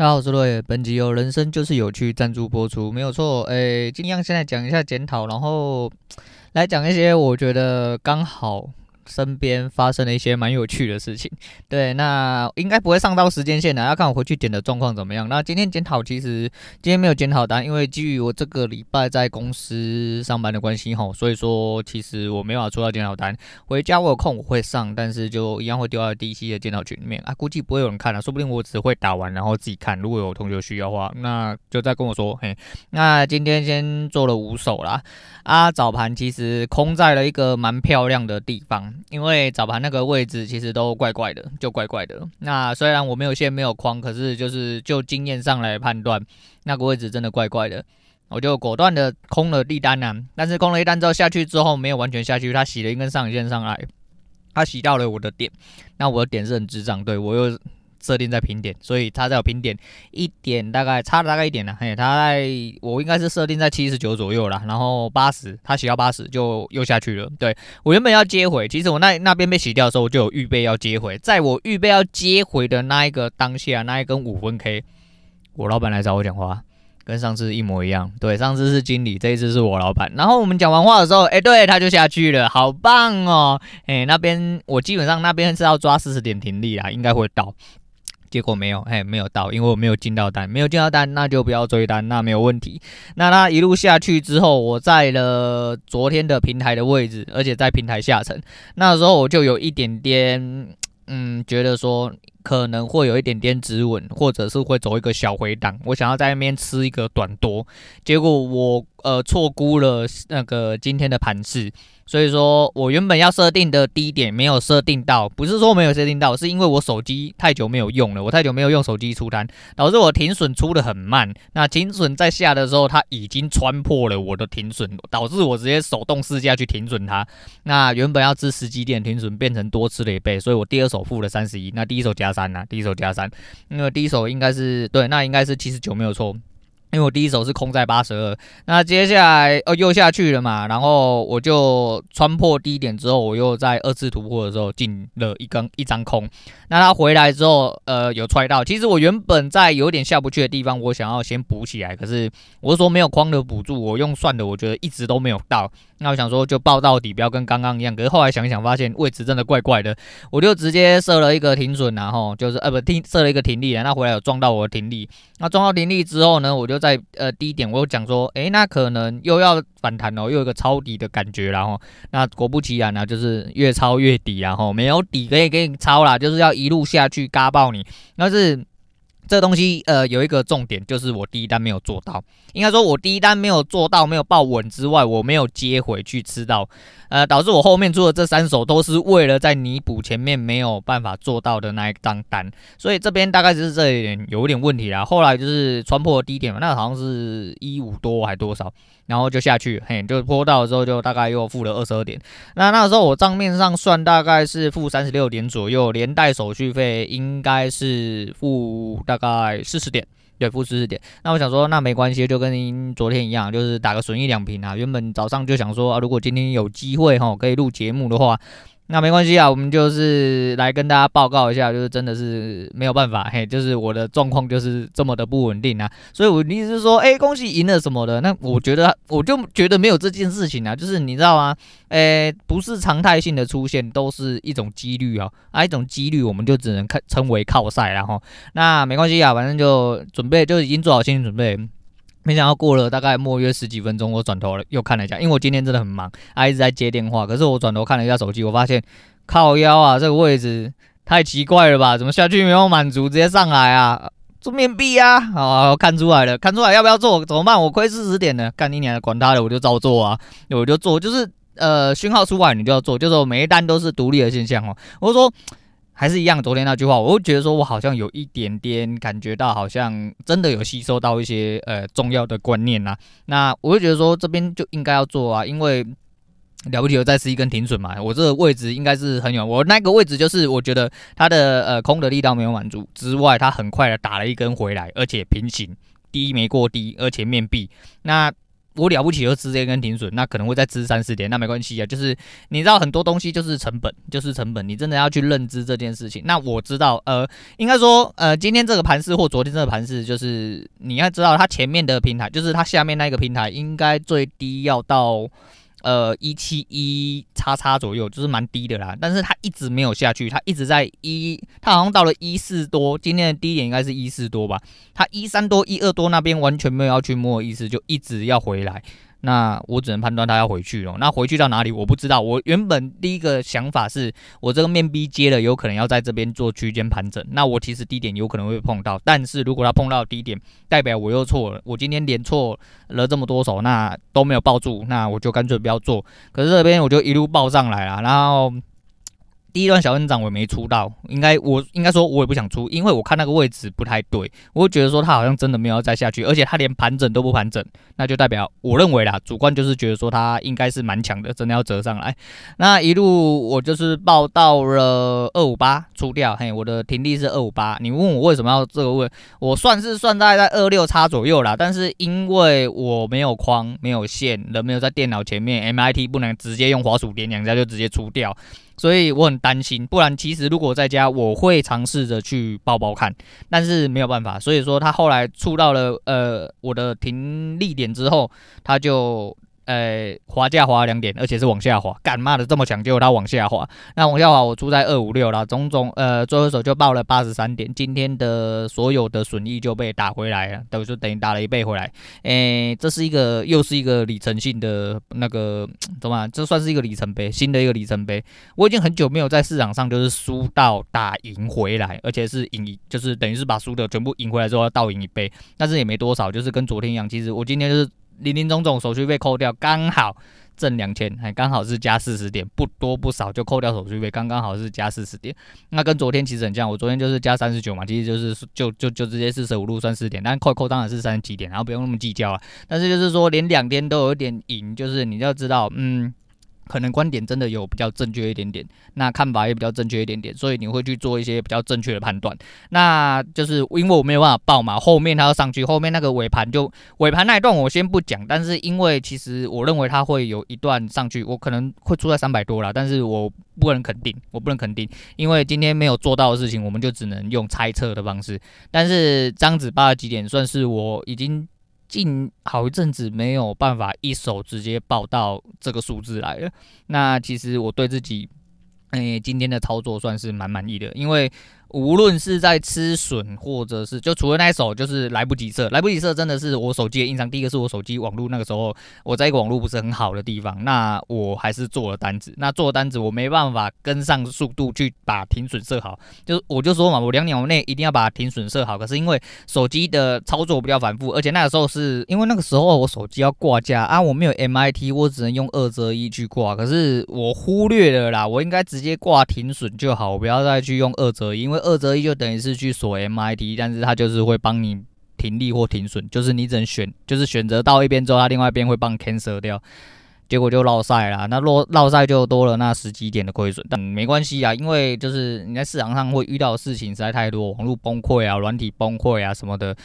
大家好，我是瑞，本集由人生就是有趣赞助播出，没有错。诶，尽量现在讲一下检讨，然后来讲一些我觉得刚好。身边发生了一些蛮有趣的事情，对，那应该不会上到时间线的，要看我回去点的状况怎么样。那今天检讨，其实今天没有检讨单，因为基于我这个礼拜在公司上班的关系吼，所以说其实我没办法出到检讨单。回家我有空我会上，但是就一样会丢到 DC 的检讨群里面啊，估计不会有人看了，说不定我只会打完然后自己看。如果有同学需要的话，那就再跟我说。嘿，那今天先做了五手啦，啊，早盘其实空在了一个蛮漂亮的地方。因为早盘那个位置其实都怪怪的，就怪怪的。那虽然我没有线没有框，可是就是就经验上来判断，那个位置真的怪怪的。我就果断的空了地单呐、但是空了一单之后下去之后没有完全下去，它洗了一根上影线上来，它洗到了我的点。那我的点是很智障，对我又。设定在平点，所以它在我平点一点，大概差了大概一点了。嘿，它在我应该是设定在七十九左右啦，然后八十，它洗到八十就又下去了。对，我原本要接回，其实我那那边被洗掉的时候，我就有预备要接回。在我预备要接回的那一个当下，那一根五分 K，我老板来找我讲话，跟上次一模一样。对，上次是经理，这一次是我老板。然后我们讲完话的时候，哎、对，他就下去了，好棒哦。哎，那边我基本上那边是要抓四十点停利啦，应该会到。结果没有，哎，没有到，因为我没有进到单，没有进到单，那就不要追单，那没有问题。那它一路下去之后，我在了昨天的平台的位置，而且在平台下沉，那时候我就有一点点，嗯，觉得说可能会有一点点止稳，或者是会走一个小回档，我想要在那边吃一个短多，结果我呃错估了那个今天的盘势。所以说我原本要设定的低点没有设定到，不是说没有设定到，是因为我手机太久没有用了，我太久没有用手机出单，导致我停损出的很慢。那停损在下的时候，它已经穿破了我的停损，导致我直接手动试驾去停损它。那原本要吃十几点停损，变成多吃了一倍，所以我第二手付了三十一，那第一手加三呐，第一手加三，因为第一手应该是对，那应该是七十九没有错。因为我第一手是空在八十二，那接下来哦又下去了嘛，然后我就穿破低点之后，我又在二次突破的时候进了一根一张空。那它回来之后，呃有踹到。其实我原本在有点下不去的地方，我想要先补起来，可是我是说没有框的补助，我用算的，我觉得一直都没有到。那我想说就报到底，不要跟刚刚一样。可是后来想一想，发现位置真的怪怪的，我就直接设了一个停损，然后就是呃不停设了一个停利，那回来有撞到我的停利。那撞到停利之后呢，我就。在呃低点，我有讲说，诶，那可能又要反弹哦，又有个抄底的感觉，然后那果不其然呢，就是越抄越底，然后没有底可以给你抄啦，就是要一路下去嘎爆你，但是。这东西呃有一个重点，就是我第一单没有做到，应该说我第一单没有做到，没有抱稳之外，我没有接回去吃到，呃，导致我后面做的这三手都是为了在弥补前面没有办法做到的那一张单，所以这边大概就是这一点有一点问题啦。后来就是穿破低点嘛，那好像是一五多还多少，然后就下去，嘿，就坡道的时候就大概又负了二十二点，那那时候我账面上算大概是负三十六点左右，连带手续费应该是负大。概四十点，对，负四十点。那我想说，那没关系，就跟您昨天一样，就是打个损益两平啊。原本早上就想说啊，如果今天有机会哈，可以录节目的话。那没关系啊，我们就是来跟大家报告一下，就是真的是没有办法，嘿，就是我的状况就是这么的不稳定啊，所以我的意思是说，哎，恭喜赢了什么的，那我觉得我就觉得没有这件事情啊，就是你知道吗？哎，不是常态性的出现，都是一种几率啊，啊，一种几率我们就只能看称为靠赛，然后那没关系啊，反正就准备就已经做好心理准备。没想到过了大概莫约十几分钟，我转头了又看了一下，因为我今天真的很忙，还、一直在接电话。可是我转头看了一下手机，我发现靠腰啊，这个位置太奇怪了吧？怎么下去没有满足，直接上来啊？做面壁啊？好，看出来了，看出来要不要做？怎么办？我亏四十点呢？干你娘的，管他的，我就照做啊！我就做，就是呃讯号出来你就要做，就是我每一单都是独立的现象哦。我说。还是一样，昨天那句话，我会觉得说，我好像有一点点感觉到，好像真的有吸收到一些呃重要的观念呐、那我会觉得说，这边就应该要做啊，因为了不起，我再吃一根停损嘛。我这个位置应该是很远，我那个位置就是我觉得它的呃空的力道没有满足之外，它很快的打了一根回来，而且平行低没过低，而且面壁那。我了不起就直接跟停损，那可能会再支三四点，那没关系啊。就是你知道很多东西就是成本，就是成本，你真的要去认知这件事情。那我知道，呃，应该说，呃，今天这个盘势或昨天这个盘势，就是你要知道它前面的平台，就是它下面那个平台，应该最低要到。呃，一七一叉叉左右，就是蛮低的啦。但是它一直没有下去，它一直在一，它好像到了一四多，今天的低点应该是一四多吧。它一三多、一二多那边完全没有要去摸的意思，就一直要回来。那我只能判断他要回去了。那回去到哪里我不知道。我原本第一个想法是我这个面逼接了，有可能要在这边做区间盘整。那我其实低点有可能会碰到，但是如果他碰到低点，代表我又错了。我今天连错了这么多手，那都没有抱住，那我就干脆不要做。可是这边我就一路抱上来了，然后。第一段小增长我也没出到，应该我应该说我也不想出，因为我看那个位置不太对，我觉得说它好像真的没有再下去，而且它连盘整都不盘整，那就代表我认为啦，主观就是觉得说它应该是蛮强的，真的要折上来。那一路我就是报到了二五八出掉，嘿，我的停利是二五八。你问我为什么要这个位，我算是算在在二六叉左右啦，但是因为我没有框，没有线，人没有在电脑前面，MIT 不能直接用滑鼠点两下就直接出掉。所以我很担心，不然其实如果在家，我会尝试着去抱抱看，但是没有办法。所以说他后来触到了呃我的停利点之后，他就。呃，滑价滑两点，而且是往下滑，干嘛的这么强，结果它往下滑。那往下滑，我出在二五六了，总总呃，最后一手就报了八十三点，今天的所有的损益就被打回来了，等于说等于打了一倍回来。诶，这是一个又是一个里程性的那个，怎么？这算是一个里程碑，新的一个里程碑。我已经很久没有在市场上就是输到打赢回来，而且是赢，就是等于是把输的全部赢回来之后要倒赢一倍，但是也没多少，就是跟昨天一样。其实我今天就是。林林总总手续费扣掉，刚好挣两千，还刚好是加四十点，不多不少就扣掉手续费，刚刚好是加四十点。那跟昨天其实很像，我昨天就是加三十九嘛，其实就是就就就直接四舍五入算四点，但扣扣当然是三十几点，然后不用那么计较啊。但是就是说连两天都有点赢，就是你要知道，嗯。可能观点真的有比较正确一点点，那看法也比较正确一点点，所以你会去做一些比较正确的判断。那就是因为我没有办法报嘛，后面它要上去，后面那个尾盘就尾盘那一段我先不讲，但是因为其实我认为它会有一段上去，我可能会出在三百多啦，但是我不能肯定，我不能肯定，因为今天没有做到的事情，我们就只能用猜测的方式。但是这样子八十几点算是我已经。近好一阵子没有办法一手直接报到这个数字来了，那其实我对自己，诶，今天的操作算是蛮满意的，因为。无论是在吃损，或者是就除了那一首，就是来不及设，来不及设真的是我手机的硬伤。第一个是我手机网络那个时候我在一个网络不是很好的地方，那我还是做了单子。那做单子我没办法跟上速度去把停损设好，就我就说嘛，我两秒内一定要把停损设好。可是因为手机的操作比较反复，而且那个时候是因为那个时候我手机要挂价啊，我没有 MIT，我只能用二择一去挂。可是我忽略了啦，我应该直接挂停损就好，我不要再去用二择一，因为二择一就等于是去锁 MIT，但是它就是会帮你停利或停损，就是你只能选，就是选择到一边之后，它另外一边会帮 cancel 掉，结果就落赛了。那落落赛就多了那十几点的亏损，但没关系啊，因为就是你在市场上会遇到的事情实在太多，网络崩溃啊，软体崩溃啊什么的。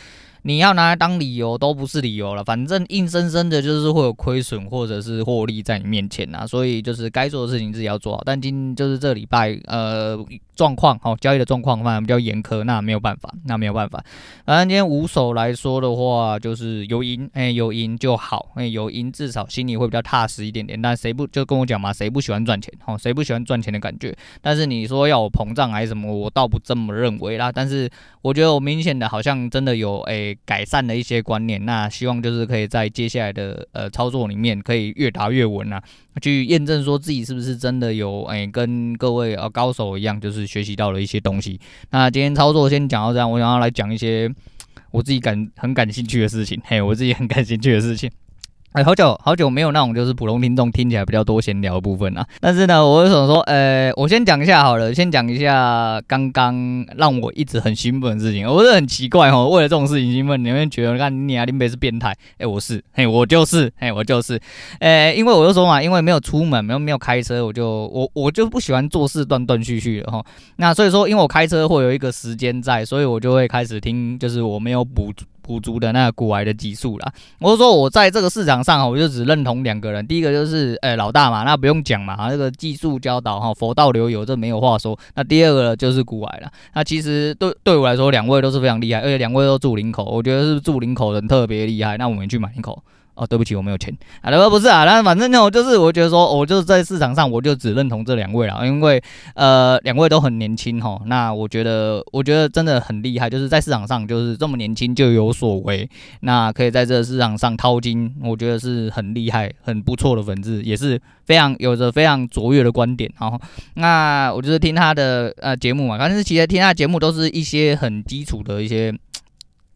你要拿来当理由都不是理由了，反正硬生生的就是会有亏损或者是获利在你面前呐，所以就是该做的事情自己要做好。但今就是这礼拜呃状况好，交易的状况反而比较严苛，那没有办法，那没有办法。反正今天五手来说的话，就是有赢，哎、有赢就好，哎、有赢至少心里会比较踏实一点点。但谁不就跟我讲嘛，谁不喜欢赚钱？好，谁不喜欢赚钱的感觉？但是你说要我膨胀还是什么，我倒不这么认为啦。但是我觉得我明显的好像真的有哎。改善的一些观念，那希望就是可以在接下来的呃操作里面，可以越打越稳啊，去验证说自己是不是真的有诶、跟各位呃高手一样，就是学习到了一些东西。那今天操作先讲到这样，我想要来讲一些我自己感很感兴趣的事情，嘿，我自己很感兴趣的事情。哎，好久好久没有那种就是普通听众听起来比较多闲聊的部分啊。但是呢，我就想说，呃，我先讲一下好了，先讲一下刚刚让我一直很兴奋的事情。我是很奇怪哦，为了这种事情兴奋，你们觉得看你啊，林北是变态？哎，我是，嘿，我就是，嘿，我就是，呃，因为我就说嘛，因为没有出门，没有没有开车，我就我我就不喜欢做事断断续续的哈。那所以说，因为我开车会有一个时间在，所以我就会开始听，就是我没有补。补足的那个股癌的基数啦。我是说我在这个市场上，我就只认同两个人，第一个就是诶、欸、老大嘛，那不用讲嘛，那个技术教导哈，佛道流有这没有话说。那第二个就是股癌了，那其实对对我来说，两位都是非常厉害，而且两位都住林口，我觉得是住林口人特别厉害。那我们去买林口。哦，对不起，我没有钱啊，不不是啊，那反正呢，我就是我觉得说，我就是在市场上，我就只认同这两位了，因为呃，两位都很年轻哈，那我觉得，我觉得真的很厉害，就是在市场上就是这么年轻就有所为，那可以在这个市场上淘金，我觉得是很厉害、很不错的粉丝，也是非常有着非常卓越的观点。然后，那我就是听他的呃节目嘛，反正其实听他节目都是一些很基础的一些。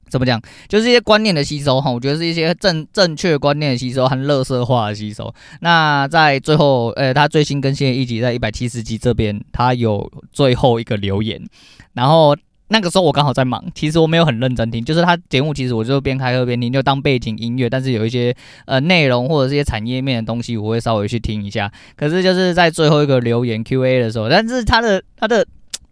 怎么讲？就是一些观念的吸收哈，我觉得是一些正正确观念的吸收和乐色化的吸收。那在最后，呃、他最新更新的一集在一百七十集这边，他有最后一个留言。然后那个时候我刚好在忙，其实我没有很认真听，就是他节目其实我就边开课边听，就当背景音乐。但是有一些呃内容或者是一些产业面的东西，我会稍微去听一下。可是就是在最后一个留言 Q&A 的时候，但是他的他的。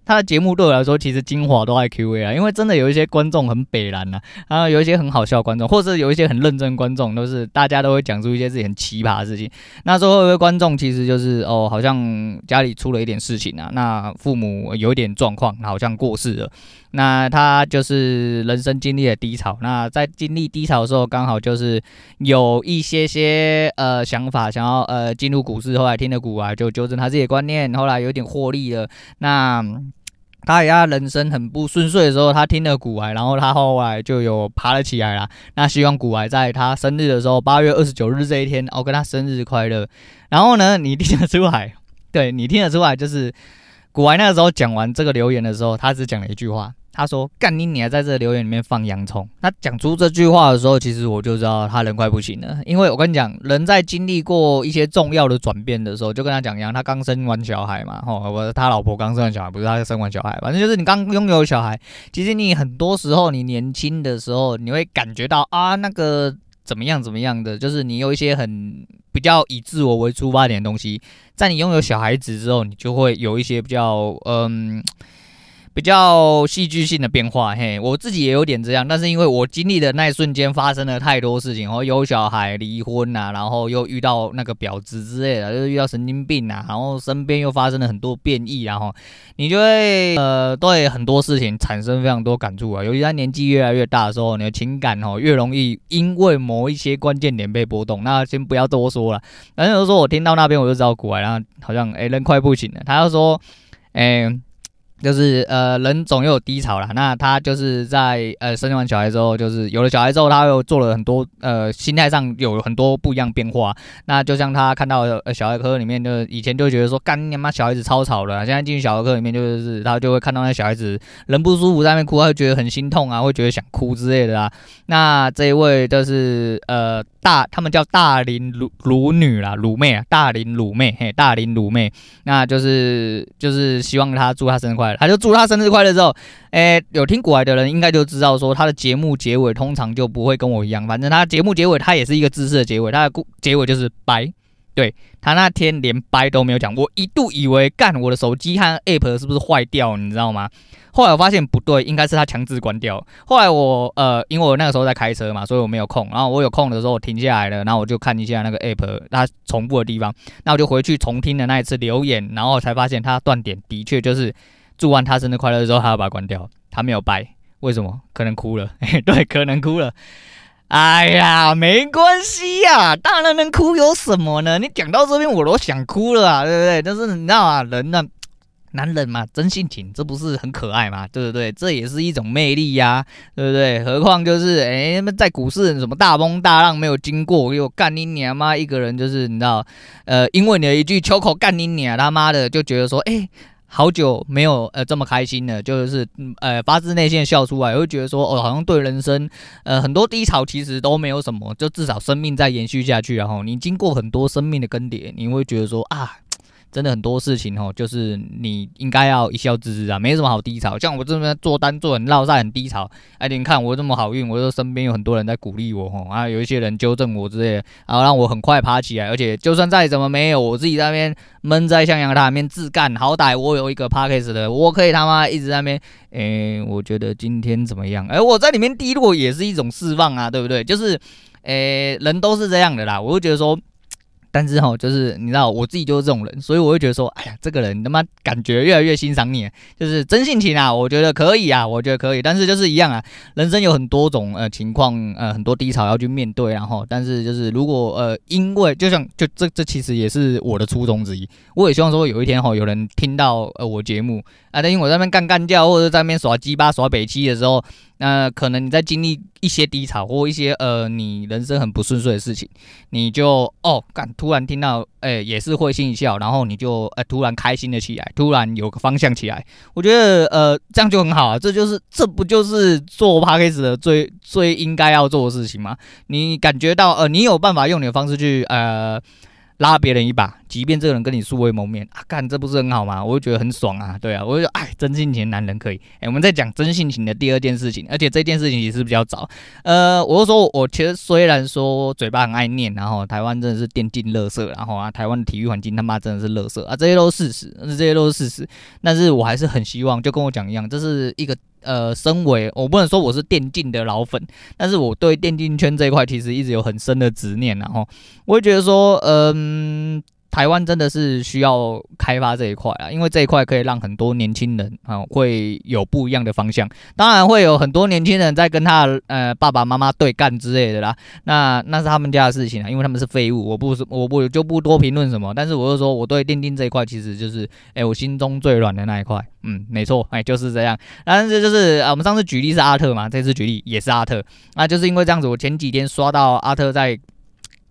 他的节目对我来说，其实精华都在 Q&A 啊，因为真的有一些观众很北蓝呐，然后有一些很好笑的观众，或是有一些很认真观众，都是大家都会讲出一些自己很奇葩的事情。那最后一位观众其实就是哦，好像家里出了一点事情啊，那父母有一点状况，好像过世了。那他就是人生经历了低潮，那在经历低潮的时候，刚好就是有一些些呃想法，想要呃进入股市，后来听了股啊，就纠正他自己的观念，后来有点获利了。那他也他人生很不顺遂的时候，他听了古癌，然后他后来就有爬了起来啦。那希望古癌在他生日的时候，八月二十九日这一天，我、哦、跟他生日快乐。然后呢，你听得出来，对，你听得出来，就是古癌那个时候讲完这个留言的时候，他只讲了一句话。他说：“干你，你还在这留言里面放洋葱。”他讲出这句话的时候，其实我就知道他人快不行了。因为我跟你讲，人在经历过一些重要的转变的时候，就跟他讲一样，他刚生完小孩嘛，吼，我他老婆刚生完小孩，不是他生完小孩，反正就是你刚拥有小孩。其实你很多时候，你年轻的时候，你会感觉到啊，那个怎么样怎么样的，就是你有一些很比较以自我为出发点的东西，在你拥有小孩子之后，你就会有一些比较嗯。比较戏剧性的变化，嘿，我自己也有点这样，但是因为我经历的那一瞬间发生了太多事情，然后有小孩离婚呐、啊，然后又遇到那个婊子之类的，就是遇到神经病啊，然后身边又发生了很多变异，然后你就会呃对很多事情产生非常多感触啊，尤其在年纪越来越大的时候，你的情感哦越容易因为某一些关键点被波动。那先不要多说了，反正就是说我听到那边我就知道过来，然后好像哎、人快不行了，他就说哎。就是呃，人总有低潮啦。那他就是在呃生完小孩之后，就是有了小孩之后，他又做了很多呃心态上有很多不一样变化。那就像他看到呃小儿科里面，就以前就觉得说干你妈小孩子超吵的，现在进去小儿科里面就是他就会看到那小孩子人不舒服在那边哭，他会觉得很心痛啊，会觉得想哭之类的啊。那这一位就是呃。大，他们叫大龄乳乳女啦，乳妹啊，大龄乳妹，嘿，大龄乳妹，那就是就是希望他祝他生日快他就祝他生日快乐之后，诶，有听过来的人应该就知道说他的节目结尾通常就不会跟我一样，反正他节目结尾他也是一个姿势的结尾，他的故结尾就是拜，对，他那天连拜都没有讲，我一度以为干我的手机和 app 是不是坏掉，你知道吗？后来我发现不对，应该是他强制关掉。后来我呃，因为我那个时候在开车嘛，所以我没有空。然后我有空的时候，我停下来了，然后我就看一下那个 app 它重复的地方。那我就回去重听了那一次留言，然后才发现他断点的确就是祝完他生日快乐之后，他要把它关掉。他没有掰，为什么？可能哭了。对，可能哭了。哎呀，没关系呀，当然能哭有什么呢？你讲到这边我都想哭了啊，对不对？但是你知道啊，人呢？男人嘛，真性情，这不是很可爱吗？对不对？这也是一种魅力呀，对不对？何况就是，哎，在股市什么大风大浪没有经过，又干你娘妈一个人，就是你知道，呃，因为你的一句秋口干你娘他妈的，就觉得说，哎，好久没有呃这么开心了，就是呃发自内心的笑出来，会觉得说，哦，好像对人生呃很多低潮其实都没有什么，就至少生命在延续下去，然后你经过很多生命的更迭，你会觉得说啊。真的很多事情哦，就是你应该要一笑置之啊，没什么好低潮。像我这边做单做很落赛很低潮，哎，你看我这么好运，我说身边有很多人在鼓励我吼，啊，有一些人纠正我之类的，然后让我很快爬起来。而且就算再怎么没有，我自己在那边闷在象牙塔里面自干，好歹我有一个 Podcast 的，我可以他妈一直在那边。哎，我觉得今天怎么样？哎，我在里面低落也是一种释放啊，对不对？就是，哎，人都是这样的啦，我就觉得说。但是哈，就是你知道，我自己就是这种人，所以我会觉得说，哎呀，这个人他妈感觉越来越欣赏你，就是真性情啊，我觉得可以啊，我觉得可以。但是就是一样啊，人生有很多种呃情况，呃很多低潮要去面对，然后，但是就是如果呃因为就像就这这其实也是我的初衷之一，我也希望说有一天哈有人听到呃我节目啊，等于我在那边干干叫或者在那边耍鸡巴耍北七的时候。那、可能你在经历一些低潮或一些呃你人生很不顺遂的事情，你就哦干突然听到哎、也是会心一笑，然后你就呃突然开心了起来，突然有个方向起来，我觉得呃这样就很好啊，这就是这不就是做 Podcast 的最最应该要做的事情吗？你感觉到呃你有办法用你的方式去呃。拉别人一把，即便这个人跟你素未谋面啊，干这不是很好吗？我就觉得很爽啊，对啊，我就说哎，真性情男人可以。哎、我们在讲真性情的第二件事情，而且这件事情也是比较早。呃，我就说，我其实虽然说嘴巴很爱念，然后台湾真的是电竞乐色，然后啊，台湾的体育环境他妈真的是乐色啊，这些都是事实，这些都是事实。但是我还是很希望，就跟我讲一样，这是一个。呃，身为我不能说我是电竞的老粉，但是我对电竞圈这一块其实一直有很深的执念，然后我会觉得说，嗯。台湾真的是需要开发这一块啊，因为这一块可以让很多年轻人啊会有不一样的方向。当然会有很多年轻人在跟他呃爸爸妈妈对干之类的啦，那那是他们家的事情啊，因为他们是废物，我不是我不就不多评论什么。但是我就说我对电竞这一块其实就是哎、我心中最软的那一块，嗯，没错，哎、就是这样。但是就是啊，我们上次举例是阿特嘛，这次举例也是阿特，那就是因为这样子，我前几天刷到阿特在。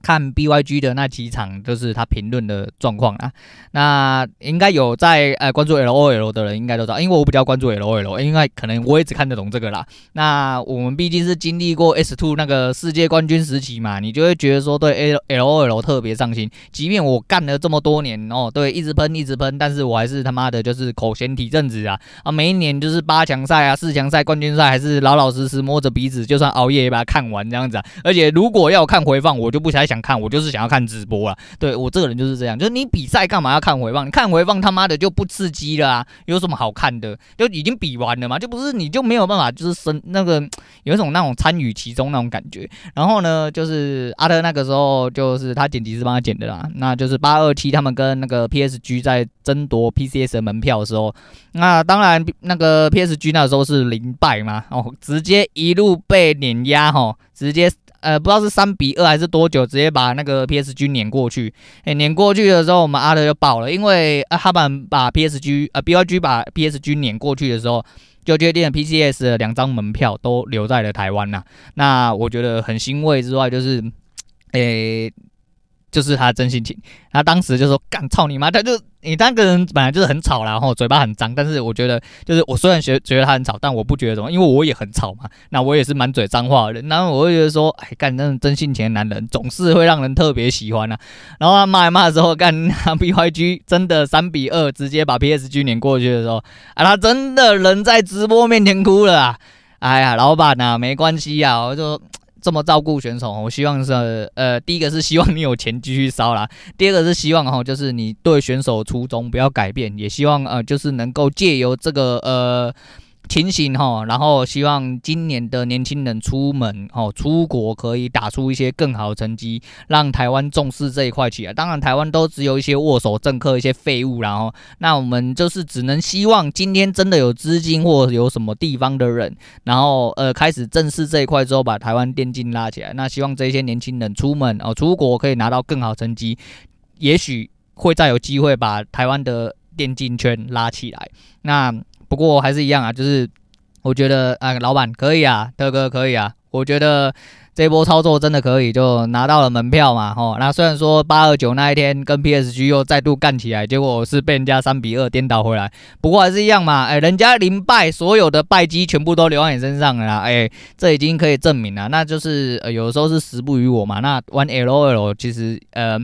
看 BYG 的那几场，就是他评论的状况啊。那应该有在呃关注 LOL 的人应该都知道，因为我比较关注 LOL，因为可能我也只看得懂这个啦。那我们毕竟是经历过 S2 那个世界冠军时期嘛，你就会觉得说对 LOL 特别上心。即便我干了这么多年哦，对，一直喷一直喷，但是我还是他妈的就是口嫌体正直啊啊！每一年就是八强赛啊、四强赛、冠军赛，还是老老实实摸着鼻子，就算熬夜也把它看完这样子啊。而且如果要看回放，我就不想想。看我就是想要看直播啊，对我这个人就是这样，就是你比赛干嘛要看回放？你看回放他妈的就不刺激了啊！有什么好看的？就已经比完了嘛，就不是你就没有办法就是生那个有一种那种参与其中那种感觉。然后呢，就是阿特那个时候就是他剪辑师帮他剪的啦，那就是八二七他们跟那个 PSG 在争夺 PCS 的门票的时候，那当然那个 PSG 那时候是零败嘛，哦，直接一路被碾压哈，直接。呃，不知道是三比二还是多久，直接把那个 PSG 碾过去。哎、欸，碾过去的时候，我们阿德就爆了，因为啊，他们把 PSG 呃 BYG 把 PSG 碾过去的时候，就决定了 PCS 的两张门票都留在了台湾呐。那我觉得很欣慰之外，就是，诶、就是他的真性情，他当时就说：“干操你妈！”他就你那个人本来就是很吵，然后嘴巴很脏。但是我觉得，就是我虽然觉觉得他很吵，但我不觉得什么，因为我也很吵嘛。那我也是满嘴脏话的人，然后我会觉得说：“哎，干那种真性情的男人总是会让人特别喜欢啊。”然后他骂一骂的时候，干 BYG 真的三比二直接把 PSG 碾过去的时候，啊，他真的人在直播面前哭了啊！哎呀，老板呐，没关系啊，我就。这么照顾选手，我希望是呃，第一个是希望你有钱继续烧啦，第二个是希望哈，就是你对选手初衷不要改变，也希望呃，就是能够借由这个呃。情形哈，然后希望今年的年轻人出门哦，出国可以打出一些更好的成绩，让台湾重视这一块起来。当然，台湾都只有一些握手政客、一些废物，然后那我们就是只能希望今天真的有资金或有什么地方的人，然后呃开始正视这一块之后，把台湾电竞拉起来。那希望这些年轻人出门哦，出国可以拿到更好成绩，也许会再有机会把台湾的电竞圈拉起来。那。不过还是一样啊，就是我觉得啊，老板可以啊，特哥可以啊，我觉得这波操作真的可以，就拿到了门票嘛，吼。那虽然说八二九那一天跟 PSG 又再度干起来，结果是被人家三比二颠倒回来，不过还是一样嘛，哎，人家零败，所有的败绩全部都留在你身上了啦，哎，这已经可以证明了，那就是呃有时候是时不与我嘛。那玩 LOL 其实呃。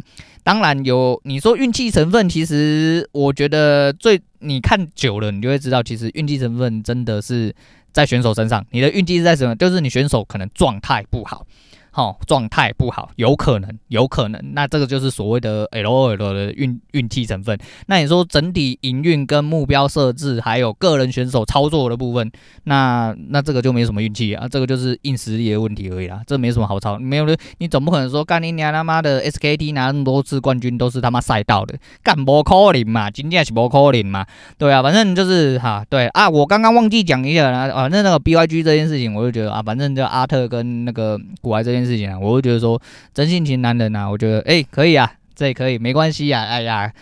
当然有你说运气成分，其实我觉得最你看久了，你就会知道，其实运气成分真的是在选手身上。你的运气是在什么？就是你选手可能状态不好。好，状态不好，有可能，有可能，那这个就是所谓的 LOL 的运运气成分。那你说整体营运跟目标设置，还有个人选手操作的部分，那那这个就没什么运气啊，这个就是硬实力的问题而已啦，这没什么好操，没有的，你总不可能说干你娘他妈的 SKT 拿那么多次冠军都是他妈赛道的，干不可能嘛，今天是不可能嘛，对啊，反正就是哈，对啊，我刚刚忘记讲一下啦，反正那个 BYG 这件事情，我就觉得啊，反正就阿特跟那个古埃这件。事情啊，我会觉得说真性情男人呐、啊，我觉得哎、可以啊，这也可以没关系呀，哎呀，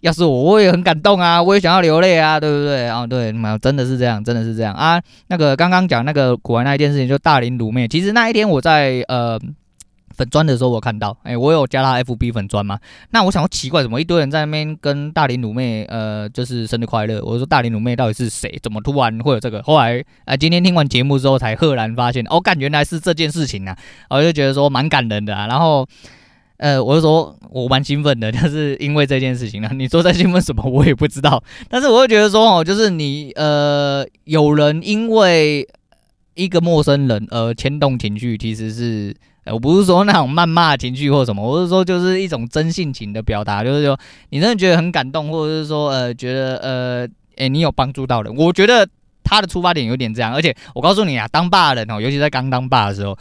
要是我我也很感动啊，我也想要流泪啊，对不对？啊，对，嘛真的是这样，真的是这样啊。那个刚刚讲那个古玩那一件事情，就大龄卤妹，其实那一天我在呃。粉砖的时候我看到，哎、我有加他 FB 粉砖嘛？那我想要奇怪，怎么一堆人在那边跟大龄鲁妹，呃，就是生日快乐。我说大龄鲁妹到底是谁？怎么突然会有这个？后来，哎、今天听完节目之后才赫然发现，哦，干，原来是这件事情啊！我就觉得说蛮感人的啊。然后，呃，我就说我蛮兴奋的，但是因为这件事情啊。你说在兴奋什么？我也不知道。但是我会觉得说，哦，就是你，呃，有人因为一个陌生人而牵动情绪，其实是。我不是说那种谩骂情绪或什么，我是说就是一种真性情的表达，就是说你真的觉得很感动，或者是说呃觉得呃诶、你有帮助到人，我觉得他的出发点有点这样，而且我告诉你啊，当爸的人哦，尤其在刚当爸的时候，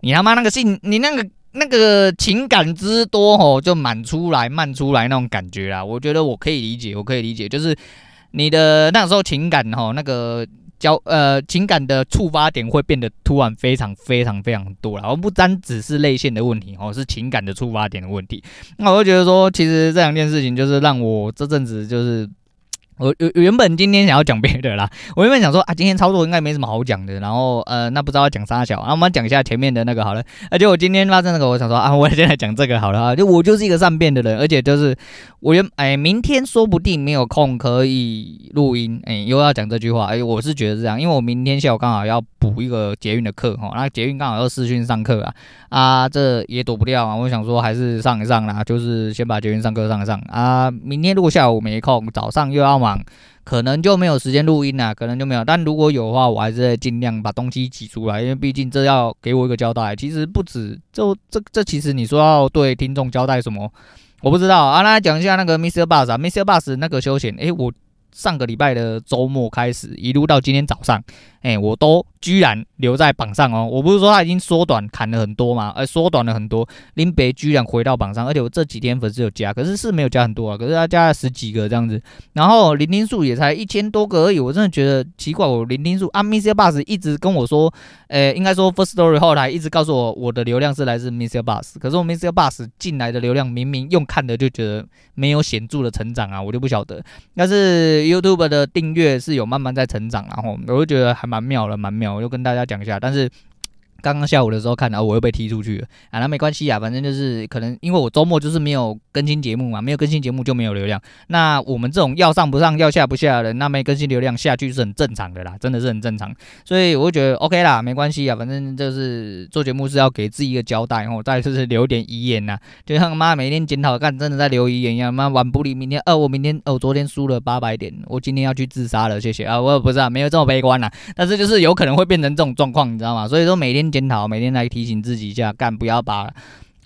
你他妈那个性，你那个那个情感之多哦，就满出来、漫出来那种感觉啦，我觉得我可以理解，我可以理解，就是你的那时候情感哈那个。交呃情感的触发点会变得突然非常非常非常多了，而不单只是泪腺的问题哦，是情感的触发点的问题。那我就觉得说，其实这两件事情就是让我这阵子就是。我原原本今天想要讲别的啦，我原本想说啊，今天操作应该没什么好讲的，然后呃，那不知道要讲啥小，那我们讲一下前面的那个好了。而且我今天发生那个，我想说啊，我现在讲这个好了啊，就我就是一个善变的人，而且就是我原哎，明天说不定没有空可以录音，哎，又要讲这句话，哎，我是觉得这样，因为我明天下午刚好要补一个捷运的课哈，那捷运刚好要试训上课啊，啊，这也躲不掉啊，我想说还是上一上啦，就是先把捷运上课上一上啊，明天如果下午没空，早上又要可能就没有时间录音了，可能就没有。但如果有的话，我还是会尽量把东西挤出来，因为毕竟这要给我一个交代。其实不止，就这这其实你说要对听众交代什么，我不知道啊。那讲一下那个 Mr. Bus 啊，Mr. Bus 那个休闲，诶，我上个礼拜的周末开始，一路到今天早上，哎，我都。居然留在榜上哦！我不是说他已经缩短砍了很多嘛？呃，缩短了很多，林北居然回到榜上，而且我这几天粉丝有加，可是是没有加很多啊，可是他加了十几个这样子，然后聆听数也才一千多个而已，我真的觉得奇怪，我聆听数啊，Mr. Bus 一直跟我说，呃，应该说 First Story 后来一直告诉我我的流量是来自 Mr. Bus，可是我 Mr. Bus 进来的流量明明用看的就觉得没有显著的成长啊，我就不晓得，但是 YouTube 的订阅是有慢慢在成长，然后我就觉得还蛮妙的，蛮妙。我就跟大家讲一下，但是。刚刚下午的时候看到我又被踢出去了啊，那没关系啊，反正就是可能因为我周末就是没有更新节目嘛，没有更新节目就没有流量。那我们这种要上不上要下不下的人，那没更新流量下去是很正常的啦，真的是很正常。所以我就觉得 OK 啦，没关系啊，反正就是做节目是要给自己一个交代，然后再就是留点遗言呐，就像妈每天检讨干，真的在留遗言一样。妈晚不离明天，哦，我明天哦，昨天输了八百点，我今天要去自杀了，谢谢啊，我也不是啊，没有这么悲观啦，但是就是有可能会变成这种状况，你知道吗？所以说每天。检讨，每天来提醒自己一下，干不要把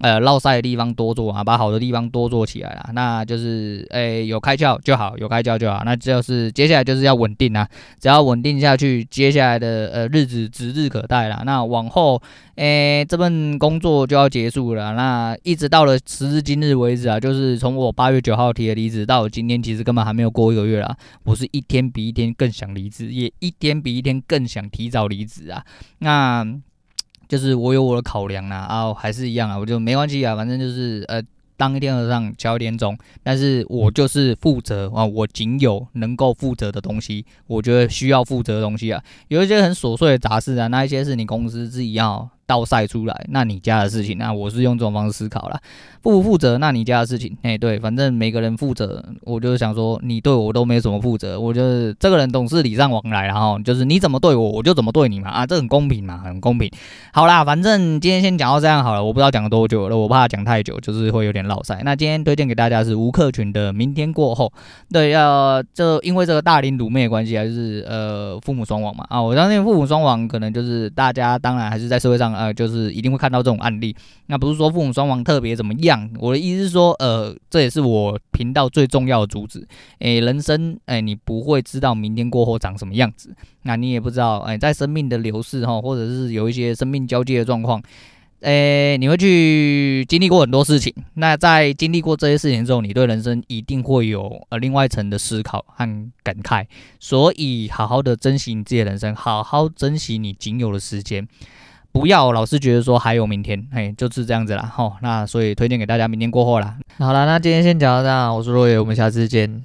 呃落赛的地方多做啊，把好的地方多做起来啊。那就是诶、有开窍就好，有开窍就好。那就是接下来就是要稳定啊，只要稳定下去，接下来的呃日子指日可待了。那往后诶、欸、这份工作就要结束了。那一直到了时至今日为止啊，就是从我八月九号提的离职到今天，其实根本还没有过一个月啦。我是一天比一天更想离职，也一天比一天更想提早离职啊。那。就是我有我的考量啦，啊，还是一样啊，我就没关系啊，反正就是呃，当一天和尚敲一天钟，但是我就是负责啊，我仅有能够负责的东西，我觉得需要负责的东西啊，有一些很琐碎的杂事啊，那一些是你公司自己要倒晒出来，那你家的事情。那我是用这种方式思考啦，负不负责，那你家的事情。哎，对，反正每个人负责，我就是想说，你对我都没什么负责，我就是这个人总是礼尚往来，然后就是你怎么对我，我就怎么对你嘛，啊，这很公平嘛，很公平。好啦，反正今天先讲到这样好了，我不知道讲了多久了，我怕讲太久，就是会有点落晒。那今天推荐给大家是吴克群的《明天过后》。对，要这因为这个大龄鲁妹的关系，还是呃父母双亡嘛？啊，我相信父母双亡可能就是大家当然还是在社会上呃，就是一定会看到这种案例。那不是说父母双亡特别怎么样，我的意思是说，呃，这也是我频道最重要的主旨。诶，人生诶，你不会知道明天过后长什么样子，那你也不知道诶，在生命的流逝哈，或者是有一些生命交界的状况。诶、你会去经历过很多事情。那在经历过这些事情之后，你对人生一定会有呃另外一层的思考和感慨。所以，好好的珍惜你自己的人生，好好珍惜你仅有的时间，不要老是觉得说还有明天。嘿，就是这样子啦。好，那所以推荐给大家，明天过后啦。好啦，那今天先讲到这，我是若野，我们下次见。